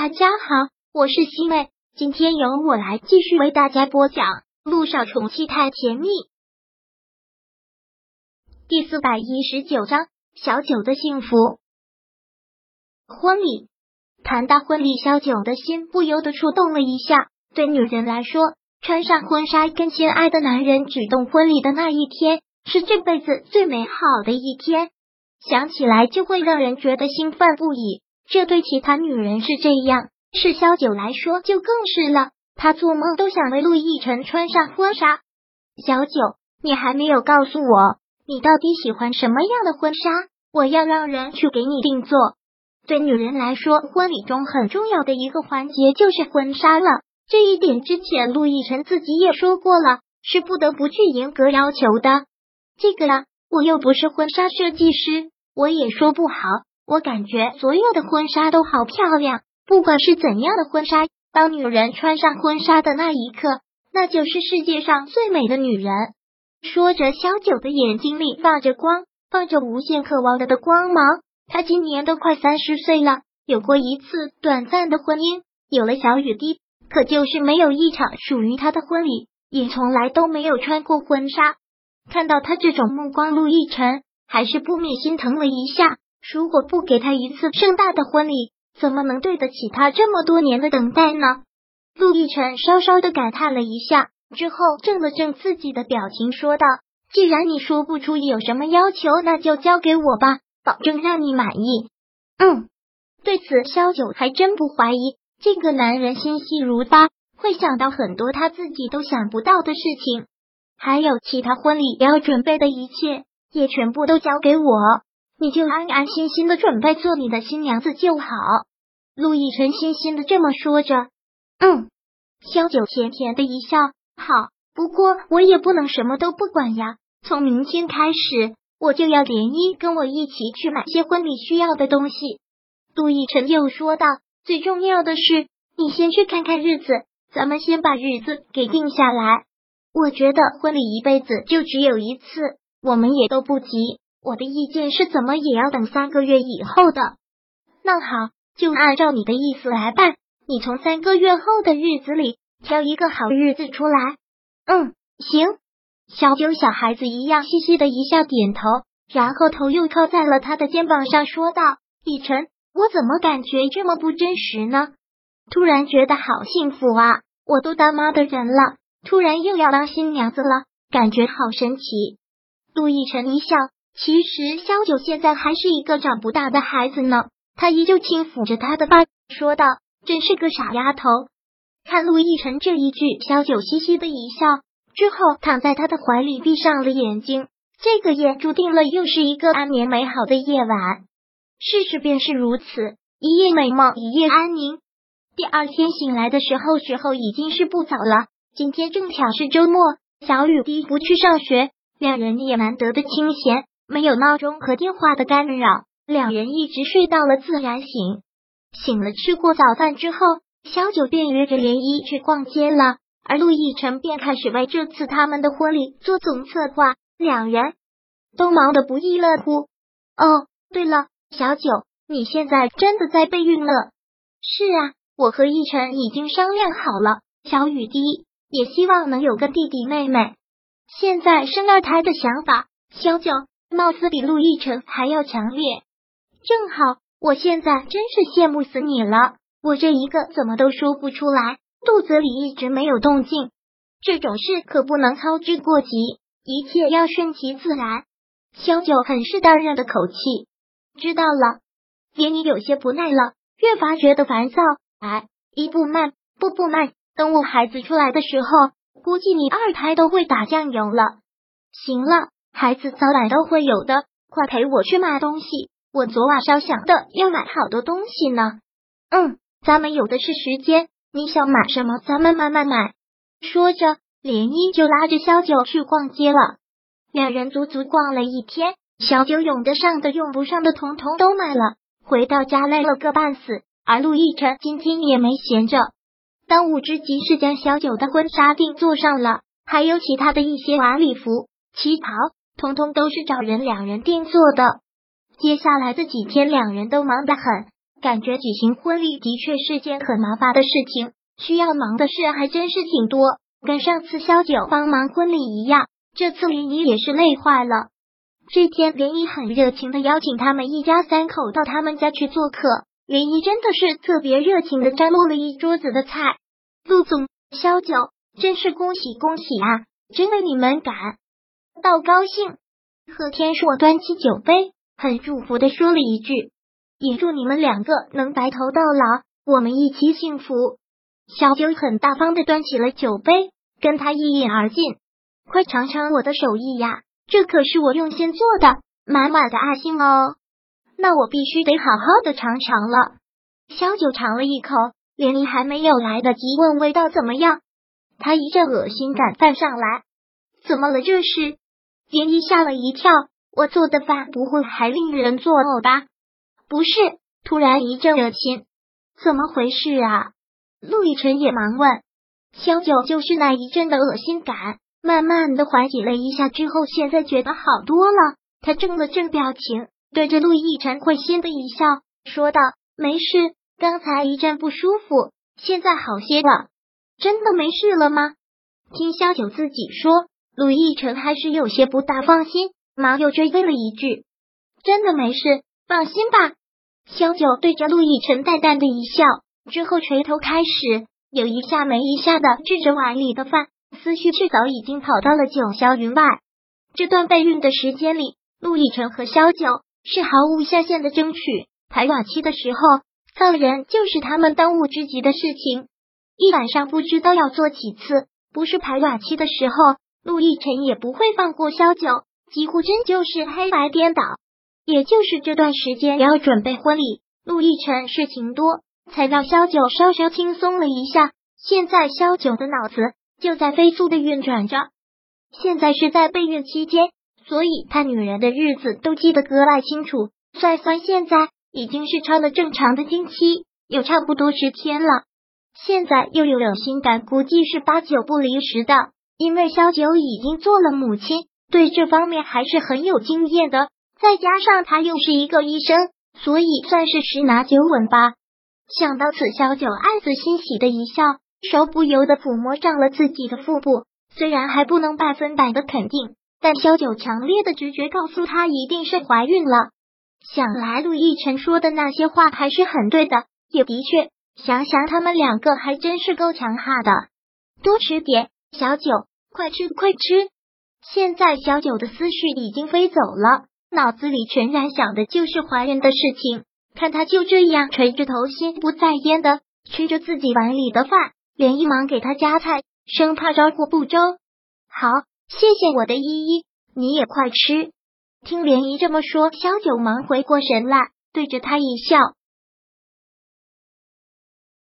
大家好，我是西妹，今天由我来继续为大家播讲《路上宠妻太甜蜜》第四百一十九章：小九的幸福。婚礼谈到婚礼，小九的心不由得触动了一下。对女人来说，穿上婚纱跟心爱的男人举动婚礼的那一天，是这辈子最美好的一天，想起来就会让人觉得兴奋不已。这对其他女人是这样，是萧九来说就更是了。他做梦都想为陆亦辰穿上婚纱。小九，你还没有告诉我，你到底喜欢什么样的婚纱？我要让人去给你定做。对女人来说，婚礼中很重要的一个环节就是婚纱了。这一点之前陆亦辰自己也说过了，是不得不去严格要求的。这个啊，我又不是婚纱设计师，我也说不好。我感觉所有的婚纱都好漂亮，不管是怎样的婚纱，当女人穿上婚纱的那一刻，那就是世界上最美的女人。说着，萧九的眼睛里放着光，放着无限渴望的的光芒。他今年都快三十岁了，有过一次短暂的婚姻，有了小雨滴，可就是没有一场属于他的婚礼，也从来都没有穿过婚纱。看到他这种目光，陆亦辰还是不免心疼了一下。如果不给他一次盛大的婚礼，怎么能对得起他这么多年的等待呢？陆亦辰稍稍的感叹了一下，之后正了正自己的表情，说道：“既然你说不出有什么要求，那就交给我吧，保证让你满意。”嗯，对此萧九还真不怀疑，这个男人心细如发，会想到很多他自己都想不到的事情，还有其他婚礼要准备的一切，也全部都交给我。你就安安心心的准备做你的新娘子就好。陆亦辰心心的这么说着。嗯，萧九甜甜的一笑。好，不过我也不能什么都不管呀。从明天开始，我就要连衣跟我一起去买些婚礼需要的东西。陆亦辰又说道。最重要的是，你先去看看日子，咱们先把日子给定下来。我觉得婚礼一辈子就只有一次，我们也都不急。我的意见是怎么也要等三个月以后的。那好，就按照你的意思来办。你从三个月后的日子里挑一个好日子出来。嗯，行。小九小孩子一样嘻嘻的一笑，点头，然后头又靠在了他的肩膀上，说道：“以晨，我怎么感觉这么不真实呢？突然觉得好幸福啊！我都当妈的人了，突然又要当新娘子了，感觉好神奇。”陆亦辰一笑。其实萧九现在还是一个长不大的孩子呢，他依旧轻抚着他的爸，说道：“真是个傻丫头。”看陆亦辰这一句，萧九嘻嘻的一笑，之后躺在他的怀里，闭上了眼睛。这个夜注定了又是一个安眠美好的夜晚，事实便是如此，一夜美梦，一夜安宁。第二天醒来的时候，时候已经是不早了。今天正巧是周末，小雨滴不去上学，两人也难得的清闲。没有闹钟和电话的干扰，两人一直睡到了自然醒。醒了，吃过早饭之后，小九便约着涟漪去逛街了，而陆亦辰便开始为这次他们的婚礼做总策划，两人都忙得不亦乐乎。哦，对了，小九，你现在真的在备孕了？是啊，我和亦辰已经商量好了，小雨滴也希望能有个弟弟妹妹。现在生二胎的想法，小九。貌似比陆亦辰还要强烈，正好，我现在真是羡慕死你了。我这一个怎么都说不出来，肚子里一直没有动静，这种事可不能操之过急，一切要顺其自然。萧九很是淡然的口气，知道了。连你有些不耐了，越发觉得烦躁。哎，一步慢，步步慢，等我孩子出来的时候，估计你二胎都会打酱油了。行了。孩子早晚都会有的，快陪我去买东西。我昨晚上想的要买好多东西呢。嗯，咱们有的是时间，你想买什么，咱们慢慢买。说着，涟漪就拉着小九去逛街了。两人足足逛了一天，小九用得上的、用不上的，统统都买了。回到家累了个半死，而陆亦辰今天也没闲着，当务之急是将小九的婚纱定做上了，还有其他的一些晚礼服、旗袍。通通都是找人两人定做的。接下来的几天，两人都忙得很。感觉举行婚礼的确是件很麻烦的事情，需要忙的事还真是挺多。跟上次萧九帮忙婚礼一样，这次林姨也是累坏了。这天，林姨很热情的邀请他们一家三口到他们家去做客。林姨真的是特别热情的张罗了一桌子的菜。陆总、萧九，真是恭喜恭喜啊！真为你们感到高兴。贺天硕端起酒杯，很祝福的说了一句：“也祝你们两个能白头到老，我们一起幸福。”小九很大方的端起了酒杯，跟他一饮而尽。快尝尝我的手艺呀，这可是我用心做的，满满的爱心哦。那我必须得好好的尝尝了。小九尝了一口，连你还没有来得及问味道怎么样，他一阵恶心感泛上来。怎么了？这是？连一吓了一跳。我做的饭不会还令人作呕吧？不是。突然一阵恶心，怎么回事啊？陆亦辰也忙问，萧九就是那一阵的恶心感，慢慢的缓解了一下之后，现在觉得好多了。他正了正表情，对着陆亦辰会心的一笑，说道：“没事，刚才一阵不舒服，现在好些了。真的没事了吗？”听萧九自己说，陆亦辰还是有些不大放心，忙又追问了一句：“真的没事，放心吧。”萧九对着陆亦辰淡淡的一笑。之后垂头开始有一下没一下的吃着碗里的饭，思绪却早已经跑到了九霄云外。这段备孕的时间里，陆亦辰和萧九是毫无下限的争取。排卵期的时候，放人就是他们当务之急的事情，一晚上不知道要做几次。不是排卵期的时候，陆亦辰也不会放过萧九，几乎真就是黑白颠倒。也就是这段时间要准备婚礼，陆亦辰事情多。才让萧九稍稍轻松了一下。现在萧九的脑子就在飞速的运转着。现在是在备孕期间，所以他女人的日子都记得格外清楚。算算现在已经是超了正常的经期，有差不多十天了。现在又有恶心感，估计是八九不离十的。因为萧九已经做了母亲，对这方面还是很有经验的。再加上他又是一个医生，所以算是十拿九稳吧。想到此，萧九暗自欣喜的一笑，手不由得抚摸上了自己的腹部。虽然还不能百分百的肯定，但萧九强烈的直觉告诉他一定是怀孕了。想来陆亦辰说的那些话还是很对的，也的确，想想他们两个还真是够强悍的。多吃点，小九，快吃快吃！现在小九的思绪已经飞走了，脑子里全然想的就是怀孕的事情。看他就这样垂着头，心不在焉的吃着自己碗里的饭，连一忙给他夹菜，生怕招呼不周。好，谢谢我的依依，你也快吃。听莲姨这么说，小九忙回过神来，对着他一笑。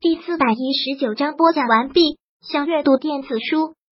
第四百一十九章播讲完毕。想阅读电子书，